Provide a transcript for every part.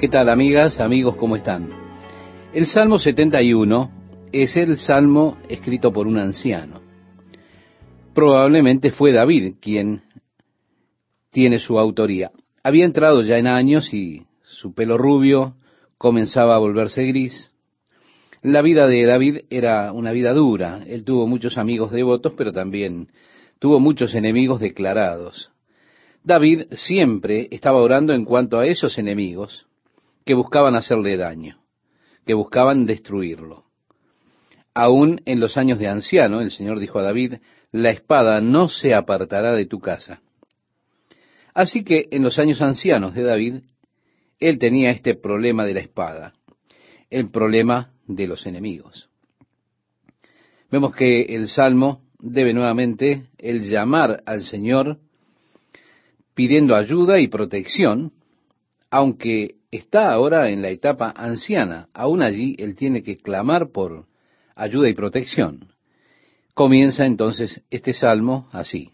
¿Qué tal amigas, amigos, cómo están? El Salmo 71 es el salmo escrito por un anciano. Probablemente fue David quien tiene su autoría. Había entrado ya en años y su pelo rubio comenzaba a volverse gris. La vida de David era una vida dura. Él tuvo muchos amigos devotos, pero también tuvo muchos enemigos declarados. David siempre estaba orando en cuanto a esos enemigos que buscaban hacerle daño, que buscaban destruirlo. Aún en los años de anciano, el Señor dijo a David, la espada no se apartará de tu casa. Así que en los años ancianos de David, él tenía este problema de la espada, el problema de los enemigos. Vemos que el Salmo debe nuevamente el llamar al Señor pidiendo ayuda y protección, aunque está ahora en la etapa anciana, aún allí él tiene que clamar por ayuda y protección. Comienza entonces este salmo así.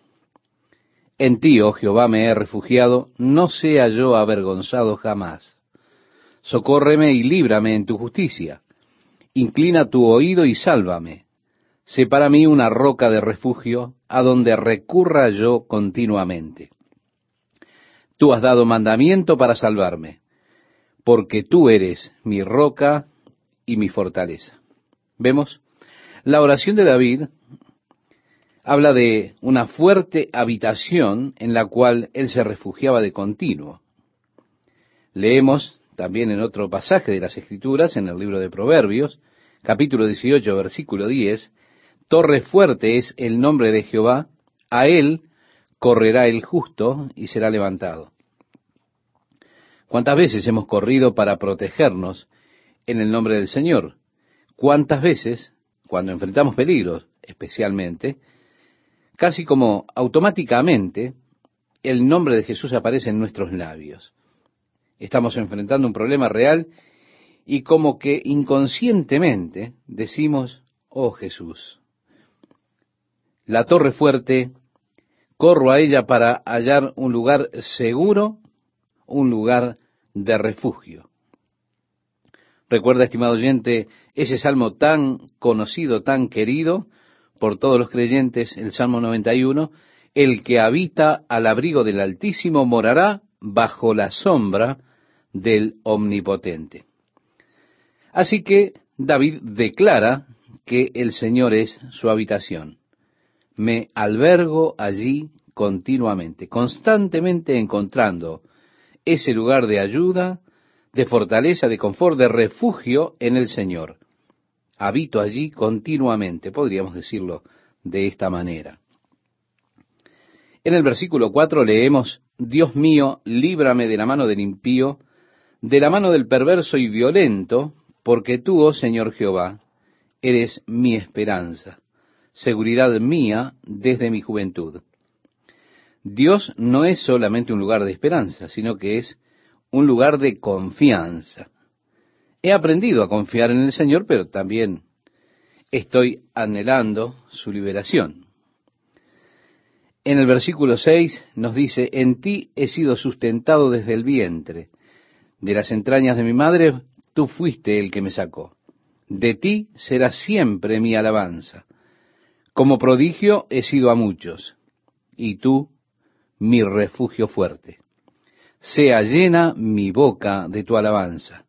En ti, oh Jehová, me he refugiado, no sea yo avergonzado jamás. Socórreme y líbrame en tu justicia. Inclina tu oído y sálvame. Sé para mí una roca de refugio, a donde recurra yo continuamente. Tú has dado mandamiento para salvarme, porque tú eres mi roca y mi fortaleza. ¿Vemos? La oración de David habla de una fuerte habitación en la cual él se refugiaba de continuo. Leemos también en otro pasaje de las Escrituras, en el libro de Proverbios, capítulo 18, versículo 10, Torre fuerte es el nombre de Jehová, a él correrá el justo y será levantado. ¿Cuántas veces hemos corrido para protegernos en el nombre del Señor? ¿Cuántas veces, cuando enfrentamos peligros especialmente, casi como automáticamente, el nombre de Jesús aparece en nuestros labios? Estamos enfrentando un problema real y como que inconscientemente decimos, oh Jesús, la torre fuerte, corro a ella para hallar un lugar seguro, un lugar de refugio. Recuerda, estimado oyente, ese salmo tan conocido, tan querido por todos los creyentes, el Salmo 91, el que habita al abrigo del Altísimo morará bajo la sombra del Omnipotente. Así que David declara que el Señor es su habitación. Me albergo allí continuamente, constantemente encontrando ese lugar de ayuda, de fortaleza, de confort, de refugio en el Señor. Habito allí continuamente, podríamos decirlo de esta manera. En el versículo 4 leemos, Dios mío, líbrame de la mano del impío, de la mano del perverso y violento, porque tú, oh Señor Jehová, eres mi esperanza, seguridad mía desde mi juventud. Dios no es solamente un lugar de esperanza, sino que es un lugar de confianza. He aprendido a confiar en el Señor, pero también estoy anhelando su liberación. En el versículo 6 nos dice, en ti he sido sustentado desde el vientre, de las entrañas de mi madre tú fuiste el que me sacó. De ti será siempre mi alabanza. Como prodigio he sido a muchos, y tú mi refugio fuerte. Sea llena mi boca de tu alabanza,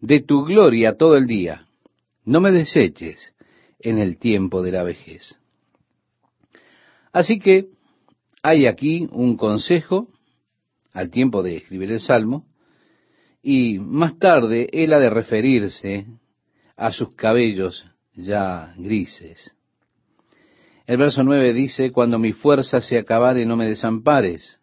de tu gloria todo el día. No me deseches en el tiempo de la vejez. Así que hay aquí un consejo al tiempo de escribir el Salmo, y más tarde él ha de referirse a sus cabellos ya grises. El verso 9 dice, cuando mi fuerza se acabare, no me desampares,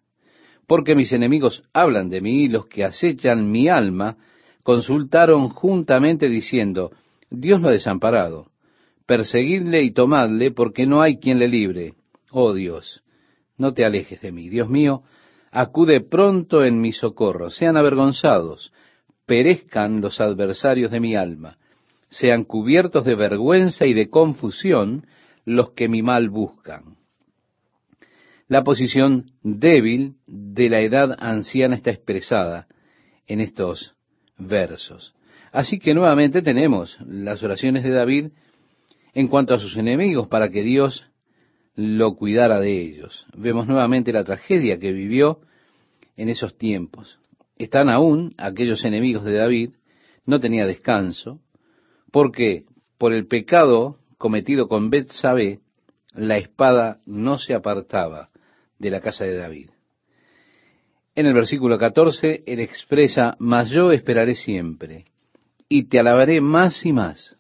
porque mis enemigos hablan de mí y los que acechan mi alma consultaron juntamente diciendo, Dios lo ha desamparado, perseguidle y tomadle, porque no hay quien le libre. Oh Dios, no te alejes de mí. Dios mío, acude pronto en mi socorro, sean avergonzados, perezcan los adversarios de mi alma, sean cubiertos de vergüenza y de confusión, los que mi mal buscan. La posición débil de la edad anciana está expresada en estos versos. Así que nuevamente tenemos las oraciones de David en cuanto a sus enemigos para que Dios lo cuidara de ellos. Vemos nuevamente la tragedia que vivió en esos tiempos. Están aún aquellos enemigos de David, no tenía descanso, porque por el pecado cometido con Betsabé, la espada no se apartaba de la casa de David. En el versículo 14, él expresa, mas yo esperaré siempre, y te alabaré más y más.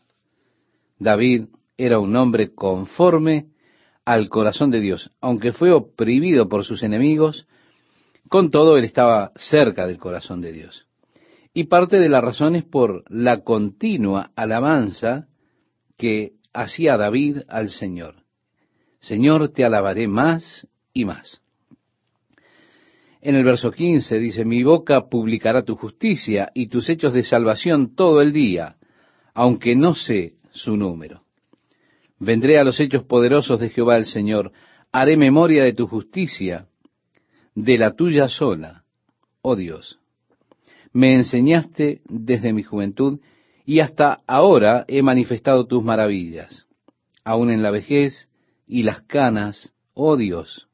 David era un hombre conforme al corazón de Dios. Aunque fue oprimido por sus enemigos, con todo él estaba cerca del corazón de Dios. Y parte de la razón es por la continua alabanza que hacía David al Señor. Señor, te alabaré más y más. En el verso 15 dice, mi boca publicará tu justicia y tus hechos de salvación todo el día, aunque no sé su número. Vendré a los hechos poderosos de Jehová el Señor, haré memoria de tu justicia, de la tuya sola, oh Dios. Me enseñaste desde mi juventud y hasta ahora he manifestado tus maravillas, aun en la vejez y las canas, oh Dios.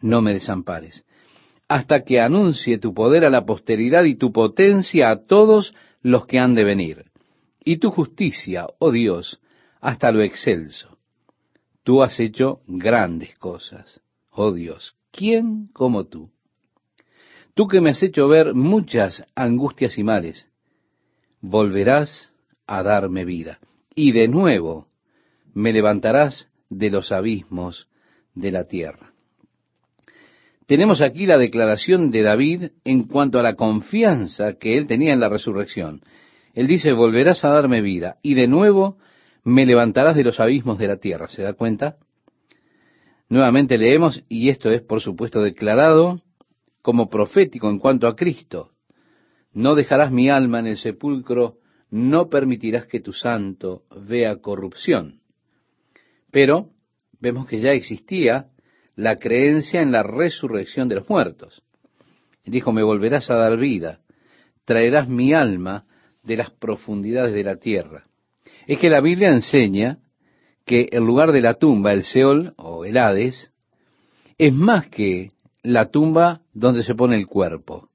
No me desampares, hasta que anuncie tu poder a la posteridad y tu potencia a todos los que han de venir, y tu justicia, oh Dios, hasta lo excelso. Tú has hecho grandes cosas. Oh Dios, ¿quién como tú? Tú que me has hecho ver muchas angustias y males, volverás a darme vida. Y de nuevo me levantarás de los abismos de la tierra. Tenemos aquí la declaración de David en cuanto a la confianza que él tenía en la resurrección. Él dice, volverás a darme vida, y de nuevo me levantarás de los abismos de la tierra. ¿Se da cuenta? Nuevamente leemos, y esto es por supuesto declarado como profético en cuanto a Cristo. No dejarás mi alma en el sepulcro, no permitirás que tu santo vea corrupción. Pero vemos que ya existía la creencia en la resurrección de los muertos. Dijo, me volverás a dar vida, traerás mi alma de las profundidades de la tierra es que la Biblia enseña que el lugar de la tumba, el Seol o el Hades, es más que la tumba donde se pone el cuerpo,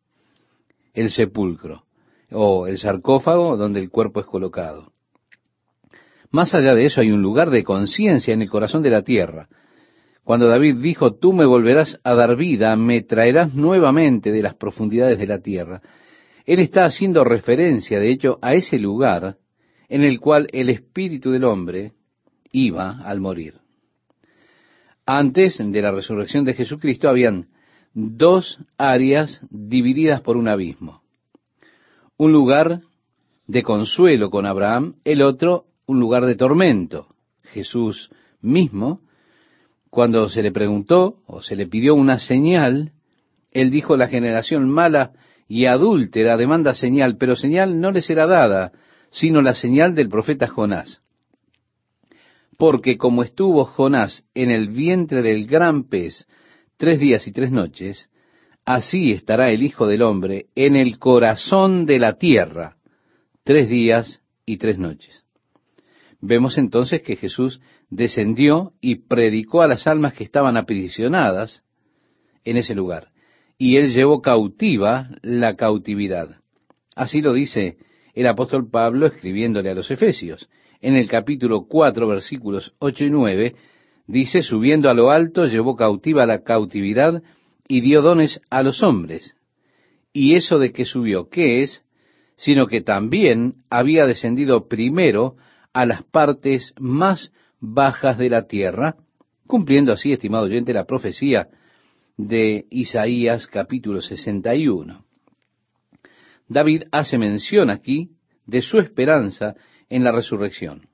el sepulcro, o el sarcófago donde el cuerpo es colocado. Más allá de eso hay un lugar de conciencia en el corazón de la tierra. Cuando David dijo, tú me volverás a dar vida, me traerás nuevamente de las profundidades de la tierra, él está haciendo referencia, de hecho, a ese lugar en el cual el espíritu del hombre iba al morir. Antes de la resurrección de Jesucristo habían dos áreas divididas por un abismo. Un lugar de consuelo con Abraham, el otro un lugar de tormento. Jesús mismo, cuando se le preguntó o se le pidió una señal, él dijo, la generación mala y adúltera demanda señal, pero señal no le será dada, sino la señal del profeta Jonás. Porque como estuvo Jonás en el vientre del gran pez tres días y tres noches, así estará el Hijo del Hombre en el corazón de la tierra tres días y tres noches. Vemos entonces que Jesús descendió y predicó a las almas que estaban aprisionadas en ese lugar, y él llevó cautiva la cautividad. Así lo dice el apóstol Pablo escribiéndole a los Efesios. En el capítulo 4, versículos 8 y 9, dice, subiendo a lo alto, llevó cautiva la cautividad y dio dones a los hombres. Y eso de que subió, ¿qué es? Sino que también había descendido primero a las partes más bajas de la tierra, cumpliendo así, estimado oyente, la profecía de Isaías capítulo 61. David hace mención aquí de su esperanza en la resurrección.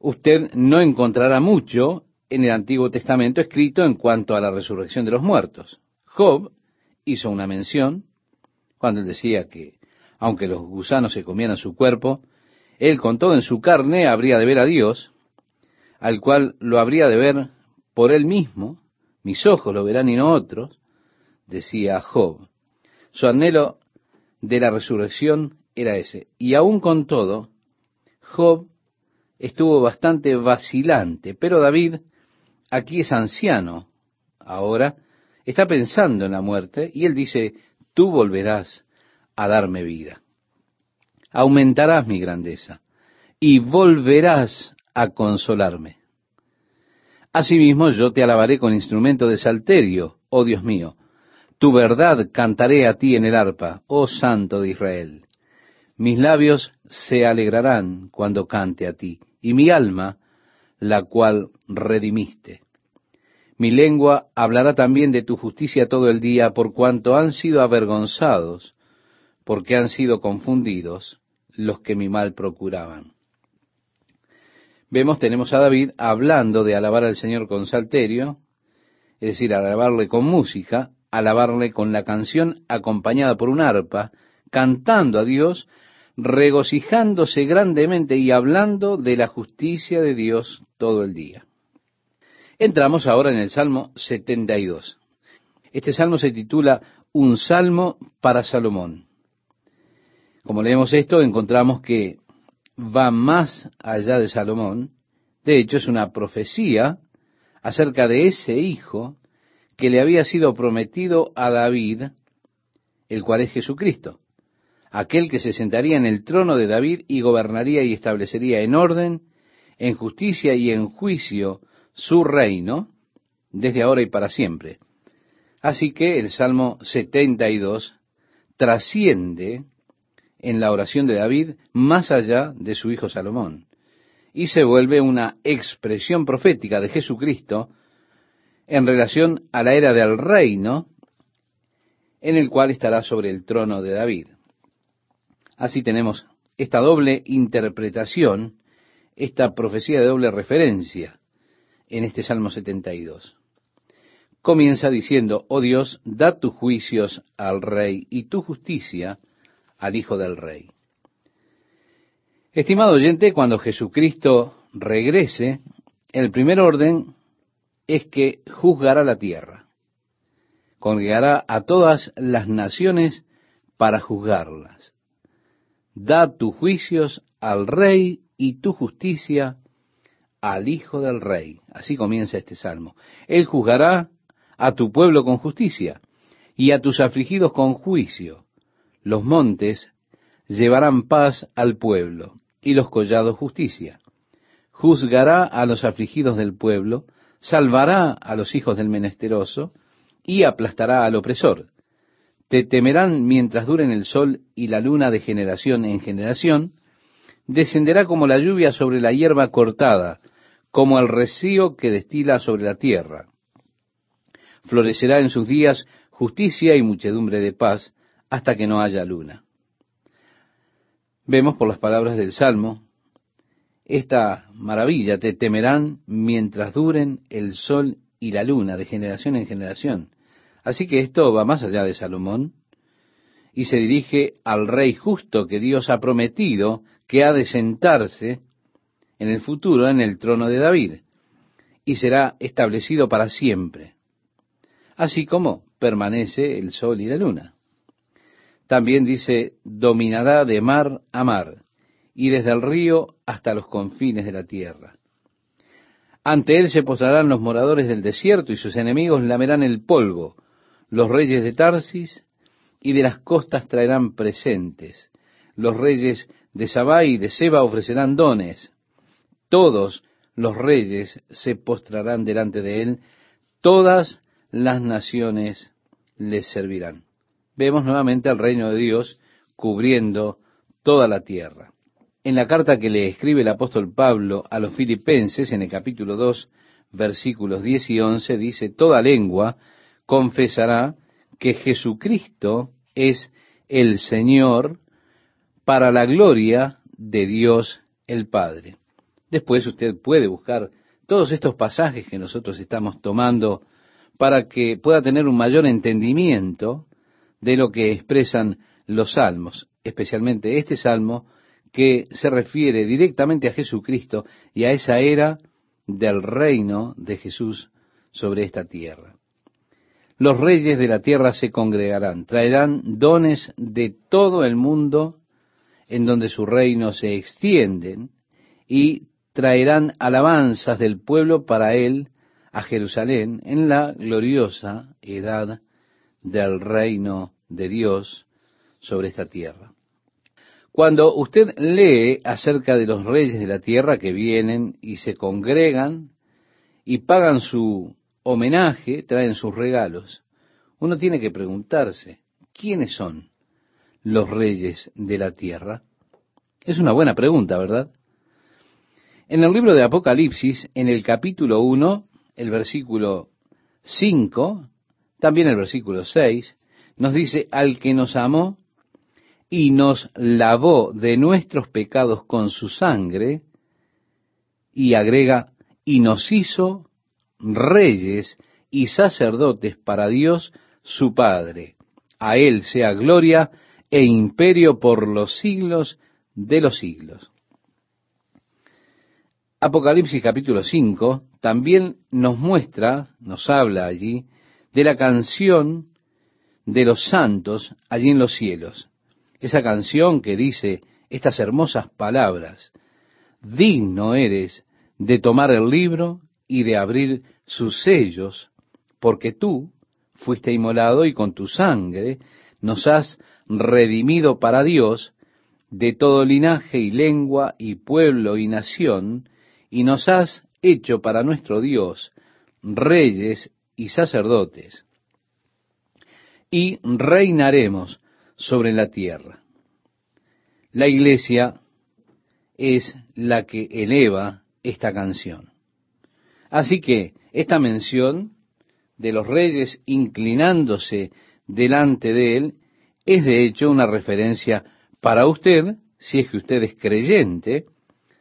Usted no encontrará mucho en el Antiguo Testamento escrito en cuanto a la resurrección de los muertos. Job hizo una mención cuando él decía que, aunque los gusanos se comieran su cuerpo, él con todo en su carne habría de ver a Dios, al cual lo habría de ver por él mismo, mis ojos lo verán y no otros, decía Job. Su anhelo de la resurrección era ese. Y aún con todo, Job estuvo bastante vacilante, pero David aquí es anciano ahora, está pensando en la muerte y él dice, tú volverás a darme vida. Aumentarás mi grandeza y volverás a consolarme. Asimismo yo te alabaré con instrumento de salterio, oh Dios mío. Tu verdad cantaré a ti en el arpa, oh Santo de Israel. Mis labios se alegrarán cuando cante a ti, y mi alma, la cual redimiste. Mi lengua hablará también de tu justicia todo el día, por cuanto han sido avergonzados, porque han sido confundidos los que mi mal procuraban. Vemos, tenemos a David hablando de alabar al Señor con salterio, es decir, alabarle con música, alabarle con la canción acompañada por un arpa, cantando a Dios, regocijándose grandemente y hablando de la justicia de Dios todo el día. Entramos ahora en el Salmo 72. Este salmo se titula Un salmo para Salomón. Como leemos esto, encontramos que va más allá de Salomón. De hecho, es una profecía acerca de ese hijo que le había sido prometido a David, el cual es Jesucristo, aquel que se sentaría en el trono de David y gobernaría y establecería en orden, en justicia y en juicio su reino desde ahora y para siempre. Así que el Salmo 72 trasciende en la oración de David más allá de su hijo Salomón y se vuelve una expresión profética de Jesucristo en relación a la era del reino en el cual estará sobre el trono de David. Así tenemos esta doble interpretación, esta profecía de doble referencia en este Salmo 72. Comienza diciendo, oh Dios, da tus juicios al rey y tu justicia al Hijo del Rey. Estimado oyente, cuando Jesucristo regrese, el primer orden es que juzgará la tierra. Congregará a todas las naciones para juzgarlas. Da tus juicios al rey y tu justicia al Hijo del Rey. Así comienza este salmo. Él juzgará a tu pueblo con justicia y a tus afligidos con juicio. Los montes llevarán paz al pueblo y los collados justicia. Juzgará a los afligidos del pueblo, salvará a los hijos del menesteroso y aplastará al opresor. Te temerán mientras duren el sol y la luna de generación en generación, descenderá como la lluvia sobre la hierba cortada, como el rocío que destila sobre la tierra. Florecerá en sus días justicia y muchedumbre de paz hasta que no haya luna. Vemos por las palabras del Salmo esta maravilla, te temerán mientras duren el sol y la luna de generación en generación. Así que esto va más allá de Salomón y se dirige al rey justo que Dios ha prometido que ha de sentarse en el futuro en el trono de David y será establecido para siempre, así como permanece el sol y la luna. También dice, dominará de mar a mar y desde el río hasta los confines de la tierra. Ante él se postrarán los moradores del desierto y sus enemigos lamerán el polvo. Los reyes de Tarsis y de las costas traerán presentes. Los reyes de Sabá y de Seba ofrecerán dones todos los reyes se postrarán delante de él, todas las naciones les servirán. Vemos nuevamente al reino de Dios cubriendo toda la tierra. En la carta que le escribe el apóstol Pablo a los filipenses, en el capítulo 2, versículos 10 y 11, dice, Toda lengua confesará que Jesucristo es el Señor para la gloria de Dios el Padre. Después usted puede buscar todos estos pasajes que nosotros estamos tomando para que pueda tener un mayor entendimiento de lo que expresan los salmos, especialmente este salmo que se refiere directamente a Jesucristo y a esa era del reino de Jesús sobre esta tierra. Los reyes de la tierra se congregarán, traerán dones de todo el mundo en donde su reino se extienden y traerán alabanzas del pueblo para él a Jerusalén en la gloriosa edad del reino de Dios sobre esta tierra. Cuando usted lee acerca de los reyes de la tierra que vienen y se congregan y pagan su homenaje, traen sus regalos, uno tiene que preguntarse, ¿quiénes son los reyes de la tierra? Es una buena pregunta, ¿verdad? En el libro de Apocalipsis, en el capítulo 1, el versículo 5, también el versículo 6, nos dice, al que nos amó y nos lavó de nuestros pecados con su sangre, y agrega, y nos hizo reyes y sacerdotes para Dios su Padre. A Él sea gloria e imperio por los siglos de los siglos. Apocalipsis capítulo 5 también nos muestra, nos habla allí, de la canción de los santos allí en los cielos. Esa canción que dice estas hermosas palabras, digno eres de tomar el libro y de abrir sus sellos, porque tú fuiste inmolado y con tu sangre nos has redimido para Dios de todo linaje y lengua y pueblo y nación, y nos has hecho para nuestro Dios reyes y sacerdotes, y reinaremos sobre la tierra. La iglesia es la que eleva esta canción. Así que esta mención de los reyes inclinándose delante de él es de hecho una referencia para usted, si es que usted es creyente,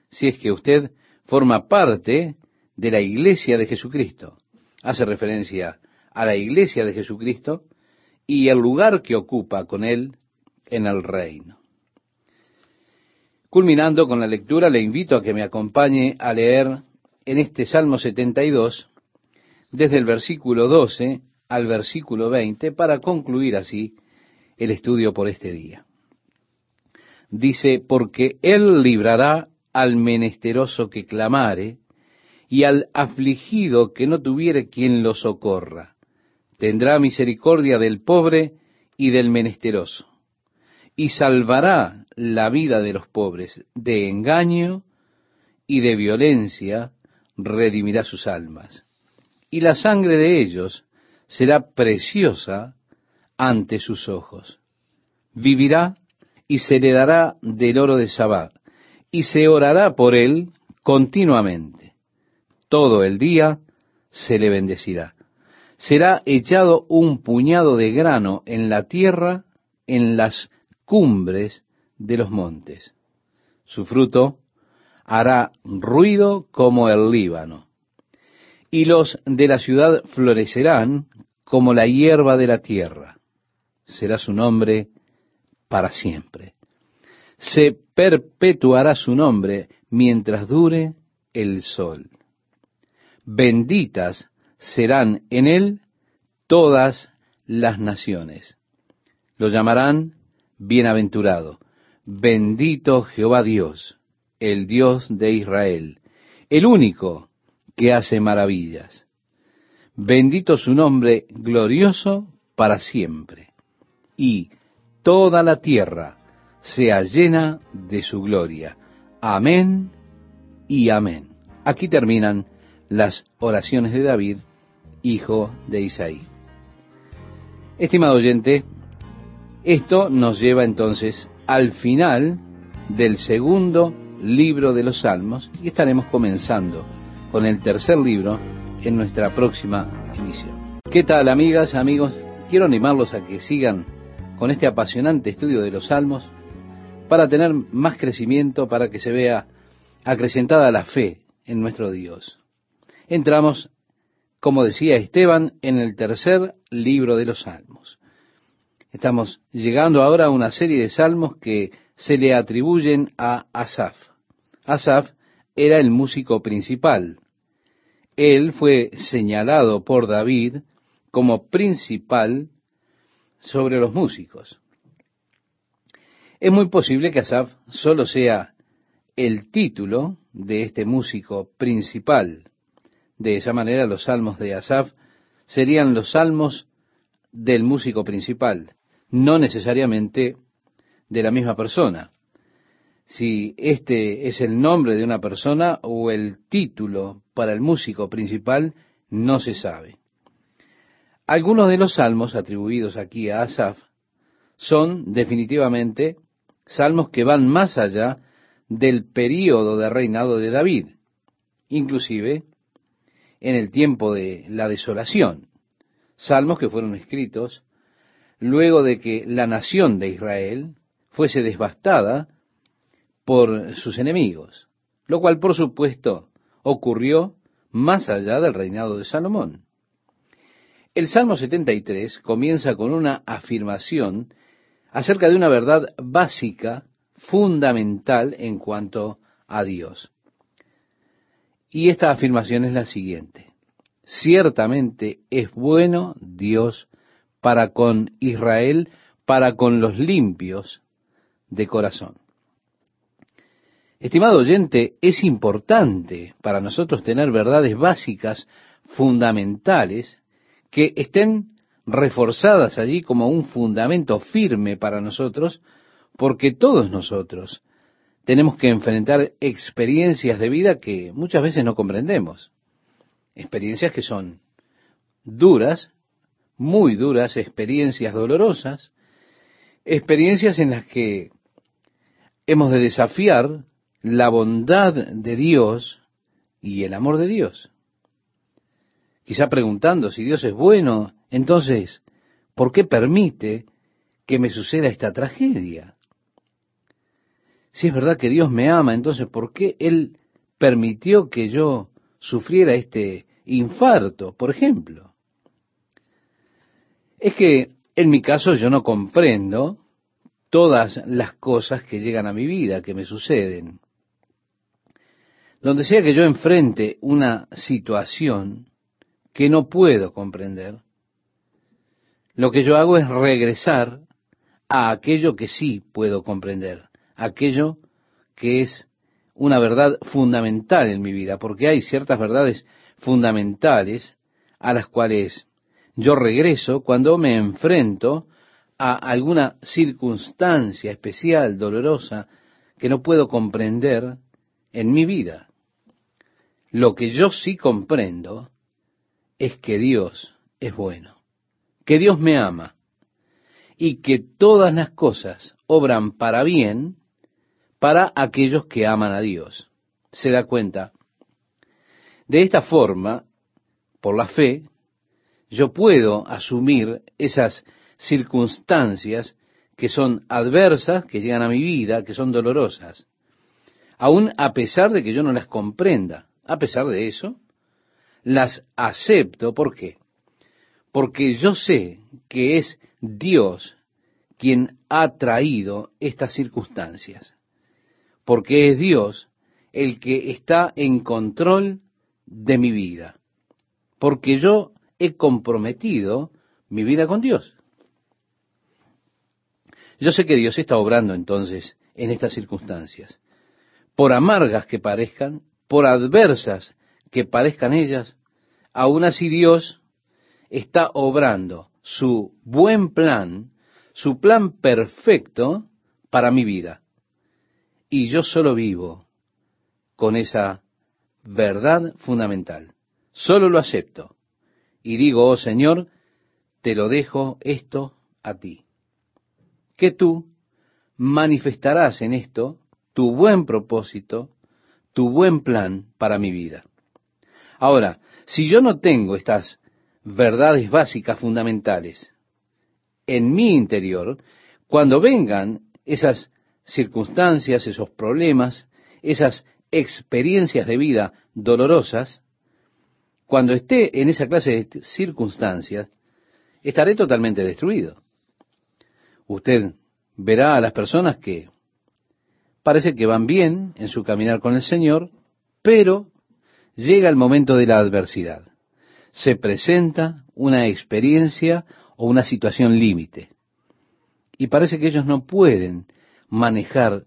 si es que usted forma parte de la iglesia de Jesucristo. Hace referencia a la iglesia de Jesucristo y el lugar que ocupa con él en el reino. Culminando con la lectura, le invito a que me acompañe a leer en este Salmo 72, desde el versículo 12 al versículo 20, para concluir así el estudio por este día. Dice, porque Él librará al menesteroso que clamare, y al afligido que no tuviere quien lo socorra. Tendrá misericordia del pobre y del menesteroso, y salvará la vida de los pobres de engaño y de violencia, redimirá sus almas. Y la sangre de ellos será preciosa ante sus ojos. Vivirá y se le dará del oro de Sabá, y se orará por él continuamente. Todo el día se le bendecirá. Será echado un puñado de grano en la tierra, en las cumbres de los montes. Su fruto hará ruido como el Líbano. Y los de la ciudad florecerán como la hierba de la tierra. Será su nombre para siempre. Se perpetuará su nombre mientras dure el sol. Benditas serán en él todas las naciones. Lo llamarán bienaventurado. Bendito Jehová Dios el Dios de Israel, el único que hace maravillas. Bendito su nombre glorioso para siempre. Y toda la tierra sea llena de su gloria. Amén y amén. Aquí terminan las oraciones de David, hijo de Isaí. Estimado oyente, esto nos lleva entonces al final del segundo libro de los Salmos y estaremos comenzando con el tercer libro en nuestra próxima emisión. ¿Qué tal amigas, amigos? Quiero animarlos a que sigan con este apasionante estudio de los Salmos para tener más crecimiento, para que se vea acrecentada la fe en nuestro Dios. Entramos, como decía Esteban, en el tercer libro de los Salmos. Estamos llegando ahora a una serie de salmos que se le atribuyen a Asaf. Asaf era el músico principal. Él fue señalado por David como principal sobre los músicos. Es muy posible que Asaf solo sea el título de este músico principal. De esa manera los salmos de Asaf serían los salmos del músico principal, no necesariamente de la misma persona. Si este es el nombre de una persona o el título para el músico principal, no se sabe. Algunos de los salmos atribuidos aquí a Asaf son definitivamente salmos que van más allá del período de reinado de David, inclusive en el tiempo de la desolación, salmos que fueron escritos luego de que la nación de Israel fuese devastada por sus enemigos, lo cual por supuesto ocurrió más allá del reinado de Salomón. El Salmo 73 comienza con una afirmación acerca de una verdad básica, fundamental en cuanto a Dios. Y esta afirmación es la siguiente. Ciertamente es bueno Dios para con Israel, para con los limpios de corazón. Estimado oyente, es importante para nosotros tener verdades básicas, fundamentales, que estén reforzadas allí como un fundamento firme para nosotros, porque todos nosotros tenemos que enfrentar experiencias de vida que muchas veces no comprendemos. Experiencias que son duras, muy duras, experiencias dolorosas, experiencias en las que hemos de desafiar la bondad de Dios y el amor de Dios. Quizá preguntando si Dios es bueno entonces, ¿por qué permite que me suceda esta tragedia? Si es verdad que Dios me ama, entonces, ¿por qué Él permitió que yo sufriera este infarto, por ejemplo? Es que en mi caso yo no comprendo todas las cosas que llegan a mi vida, que me suceden. Donde sea que yo enfrente una situación que no puedo comprender, lo que yo hago es regresar a aquello que sí puedo comprender, aquello que es una verdad fundamental en mi vida, porque hay ciertas verdades fundamentales a las cuales yo regreso cuando me enfrento a alguna circunstancia especial, dolorosa, que no puedo comprender en mi vida. Lo que yo sí comprendo es que Dios es bueno que Dios me ama y que todas las cosas obran para bien para aquellos que aman a Dios. Se da cuenta. De esta forma, por la fe, yo puedo asumir esas circunstancias que son adversas, que llegan a mi vida, que son dolorosas, aun a pesar de que yo no las comprenda. A pesar de eso, las acepto. ¿Por qué? porque yo sé que es Dios quien ha traído estas circunstancias, porque es Dios el que está en control de mi vida, porque yo he comprometido mi vida con Dios. Yo sé que Dios está obrando entonces en estas circunstancias, por amargas que parezcan, por adversas que parezcan ellas, aún así Dios está obrando su buen plan, su plan perfecto para mi vida. Y yo solo vivo con esa verdad fundamental. Solo lo acepto. Y digo, oh Señor, te lo dejo esto a ti. Que tú manifestarás en esto tu buen propósito, tu buen plan para mi vida. Ahora, si yo no tengo estas verdades básicas, fundamentales. En mi interior, cuando vengan esas circunstancias, esos problemas, esas experiencias de vida dolorosas, cuando esté en esa clase de circunstancias, estaré totalmente destruido. Usted verá a las personas que parece que van bien en su caminar con el Señor, pero llega el momento de la adversidad se presenta una experiencia o una situación límite. Y parece que ellos no pueden manejar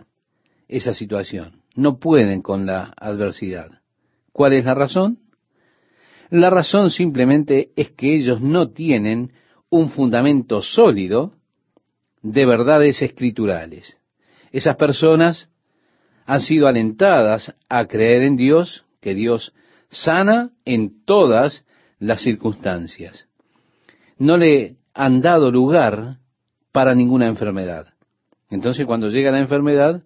esa situación, no pueden con la adversidad. ¿Cuál es la razón? La razón simplemente es que ellos no tienen un fundamento sólido de verdades escriturales. Esas personas han sido alentadas a creer en Dios, que Dios sana en todas las circunstancias. No le han dado lugar para ninguna enfermedad. Entonces cuando llega la enfermedad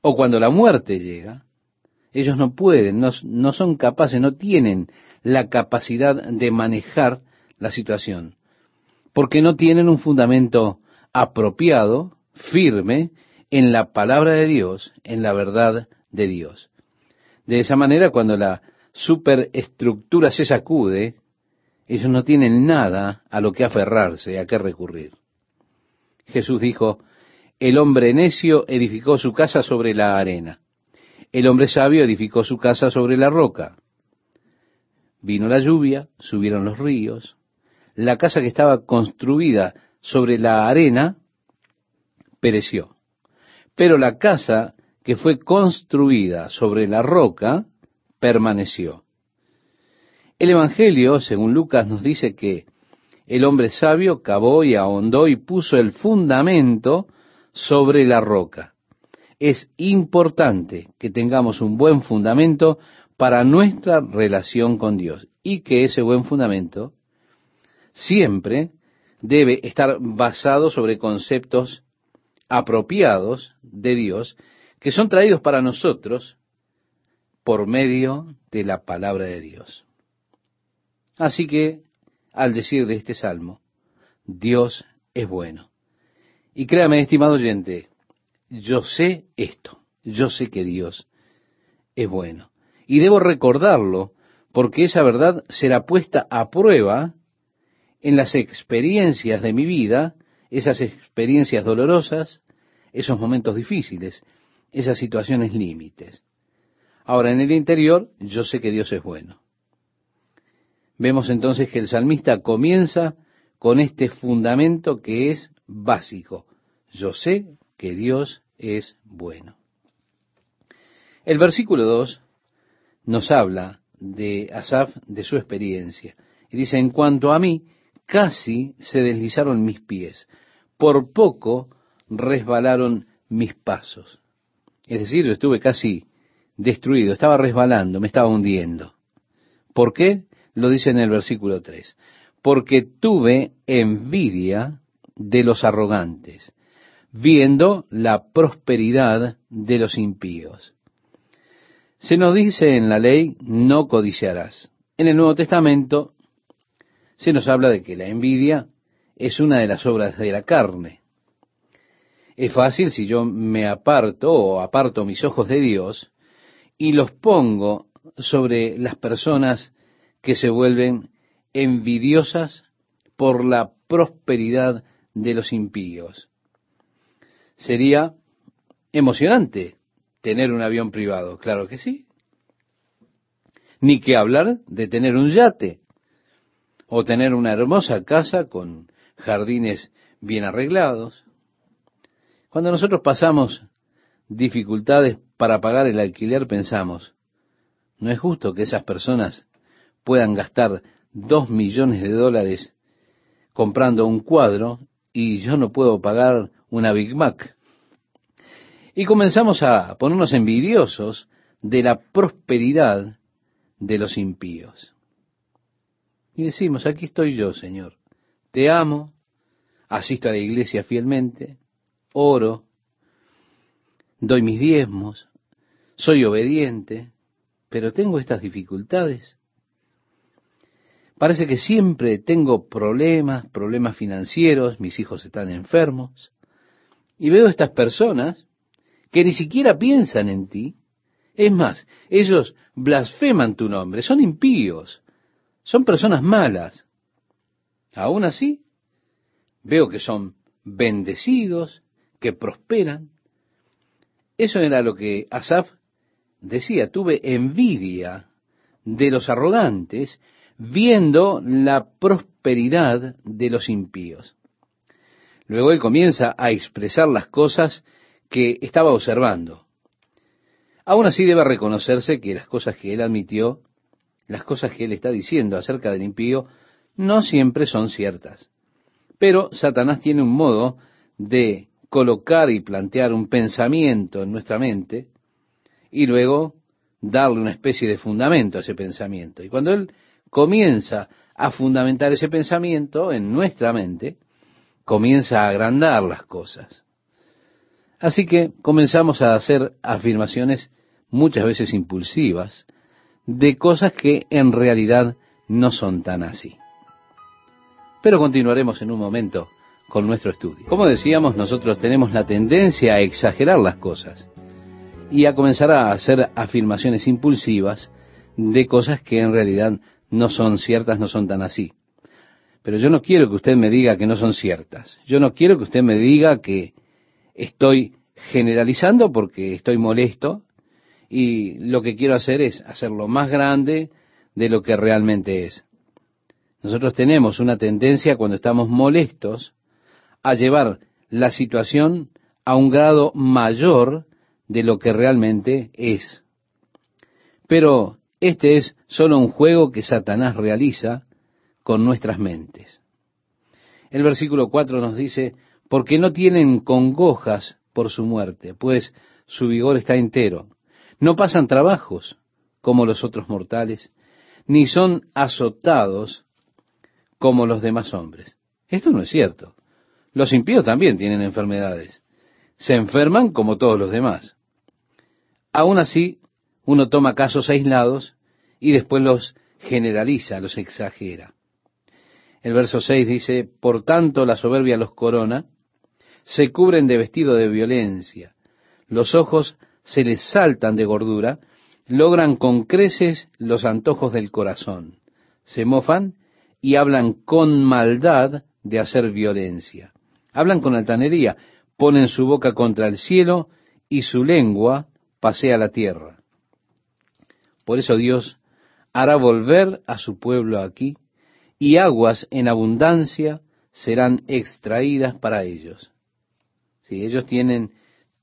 o cuando la muerte llega, ellos no pueden, no, no son capaces, no tienen la capacidad de manejar la situación, porque no tienen un fundamento apropiado, firme, en la palabra de Dios, en la verdad de Dios. De esa manera, cuando la superestructura se sacude, ellos no tienen nada a lo que aferrarse, a qué recurrir. Jesús dijo, el hombre necio edificó su casa sobre la arena, el hombre sabio edificó su casa sobre la roca. Vino la lluvia, subieron los ríos, la casa que estaba construida sobre la arena pereció. Pero la casa que fue construida sobre la roca permaneció. El Evangelio, según Lucas, nos dice que el hombre sabio cavó y ahondó y puso el fundamento sobre la roca. Es importante que tengamos un buen fundamento para nuestra relación con Dios y que ese buen fundamento siempre debe estar basado sobre conceptos apropiados de Dios que son traídos para nosotros por medio de la palabra de Dios. Así que, al decir de este salmo, Dios es bueno. Y créame, estimado oyente, yo sé esto, yo sé que Dios es bueno. Y debo recordarlo porque esa verdad será puesta a prueba en las experiencias de mi vida, esas experiencias dolorosas, esos momentos difíciles, esas situaciones límites. Ahora, en el interior, yo sé que Dios es bueno. Vemos entonces que el salmista comienza con este fundamento que es básico. Yo sé que Dios es bueno. El versículo 2 nos habla de Asaf, de su experiencia. Y dice, en cuanto a mí, casi se deslizaron mis pies, por poco resbalaron mis pasos. Es decir, yo estuve casi destruido, estaba resbalando, me estaba hundiendo. ¿Por qué? Lo dice en el versículo 3. Porque tuve envidia de los arrogantes, viendo la prosperidad de los impíos. Se nos dice en la ley, no codiciarás. En el Nuevo Testamento se nos habla de que la envidia es una de las obras de la carne. Es fácil si yo me aparto o aparto mis ojos de Dios y los pongo sobre las personas que se vuelven envidiosas por la prosperidad de los impíos. Sería emocionante tener un avión privado, claro que sí. Ni que hablar de tener un yate o tener una hermosa casa con jardines bien arreglados. Cuando nosotros pasamos dificultades para pagar el alquiler, pensamos, no es justo que esas personas puedan gastar dos millones de dólares comprando un cuadro y yo no puedo pagar una Big Mac. Y comenzamos a ponernos envidiosos de la prosperidad de los impíos. Y decimos, aquí estoy yo, Señor. Te amo, asisto a la iglesia fielmente, oro, doy mis diezmos, soy obediente, pero tengo estas dificultades. Parece que siempre tengo problemas, problemas financieros, mis hijos están enfermos, y veo estas personas que ni siquiera piensan en ti. Es más, ellos blasfeman tu nombre, son impíos, son personas malas. Aún así, veo que son bendecidos, que prosperan. Eso era lo que Asaf decía, tuve envidia de los arrogantes, viendo la prosperidad de los impíos. Luego él comienza a expresar las cosas que estaba observando. Aún así debe reconocerse que las cosas que él admitió, las cosas que él está diciendo acerca del impío, no siempre son ciertas. Pero Satanás tiene un modo de colocar y plantear un pensamiento en nuestra mente y luego darle una especie de fundamento a ese pensamiento. Y cuando él comienza a fundamentar ese pensamiento en nuestra mente, comienza a agrandar las cosas. Así que comenzamos a hacer afirmaciones muchas veces impulsivas de cosas que en realidad no son tan así. Pero continuaremos en un momento con nuestro estudio. Como decíamos, nosotros tenemos la tendencia a exagerar las cosas y a comenzar a hacer afirmaciones impulsivas de cosas que en realidad no son ciertas, no son tan así. Pero yo no quiero que usted me diga que no son ciertas. Yo no quiero que usted me diga que estoy generalizando porque estoy molesto y lo que quiero hacer es hacerlo más grande de lo que realmente es. Nosotros tenemos una tendencia cuando estamos molestos a llevar la situación a un grado mayor de lo que realmente es. Pero este es solo un juego que Satanás realiza con nuestras mentes. El versículo 4 nos dice, porque no tienen congojas por su muerte, pues su vigor está entero. No pasan trabajos como los otros mortales, ni son azotados como los demás hombres. Esto no es cierto. Los impíos también tienen enfermedades. Se enferman como todos los demás. Aún así, uno toma casos aislados y después los generaliza, los exagera. El verso 6 dice, por tanto la soberbia los corona, se cubren de vestido de violencia, los ojos se les saltan de gordura, logran con creces los antojos del corazón, se mofan y hablan con maldad de hacer violencia. Hablan con altanería, ponen su boca contra el cielo y su lengua pasea la tierra. Por eso Dios hará volver a su pueblo aquí y aguas en abundancia serán extraídas para ellos. Si ellos tienen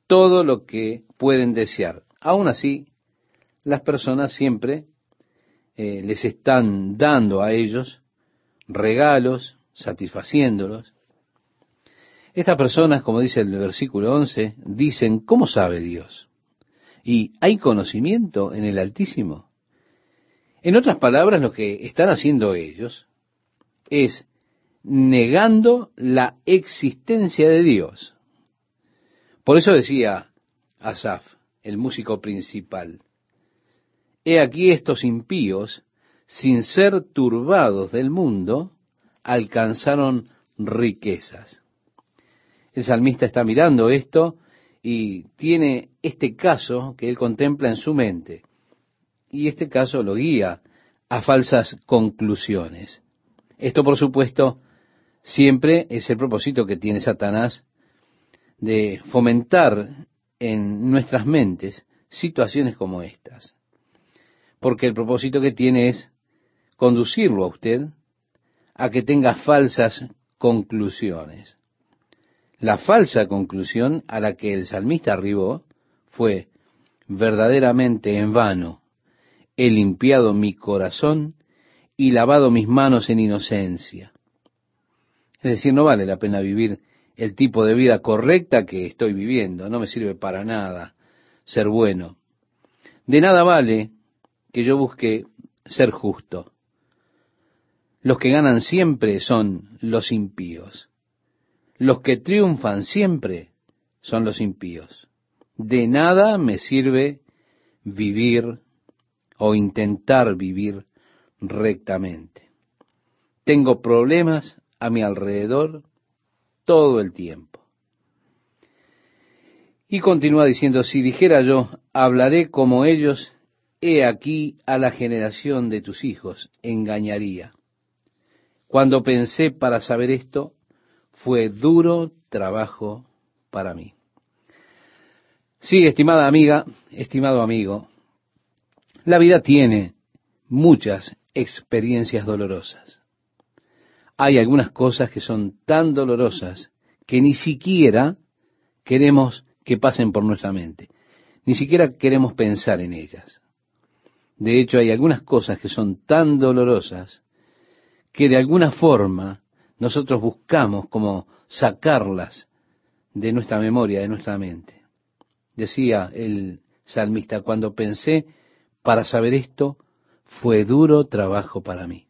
todo lo que pueden desear. Aún así, las personas siempre eh, les están dando a ellos regalos, satisfaciéndolos. Estas personas, como dice el versículo 11, dicen, ¿cómo sabe Dios? ¿Y hay conocimiento en el Altísimo? En otras palabras, lo que están haciendo ellos es negando la existencia de Dios. Por eso decía Asaf, el músico principal, He aquí estos impíos, sin ser turbados del mundo, alcanzaron riquezas. El salmista está mirando esto y tiene este caso que él contempla en su mente. Y este caso lo guía a falsas conclusiones. Esto, por supuesto, siempre es el propósito que tiene Satanás de fomentar en nuestras mentes situaciones como estas. Porque el propósito que tiene es conducirlo a usted a que tenga falsas conclusiones. La falsa conclusión a la que el salmista arribó fue, verdaderamente en vano he limpiado mi corazón y lavado mis manos en inocencia. Es decir, no vale la pena vivir el tipo de vida correcta que estoy viviendo, no me sirve para nada ser bueno. De nada vale que yo busque ser justo. Los que ganan siempre son los impíos. Los que triunfan siempre son los impíos. De nada me sirve vivir o intentar vivir rectamente. Tengo problemas a mi alrededor todo el tiempo. Y continúa diciendo, si dijera yo, hablaré como ellos, he aquí a la generación de tus hijos, engañaría. Cuando pensé para saber esto, fue duro trabajo para mí. Sí, estimada amiga, estimado amigo, la vida tiene muchas experiencias dolorosas. Hay algunas cosas que son tan dolorosas que ni siquiera queremos que pasen por nuestra mente. Ni siquiera queremos pensar en ellas. De hecho, hay algunas cosas que son tan dolorosas que de alguna forma nosotros buscamos como sacarlas de nuestra memoria, de nuestra mente. Decía el salmista, cuando pensé para saber esto, fue duro trabajo para mí.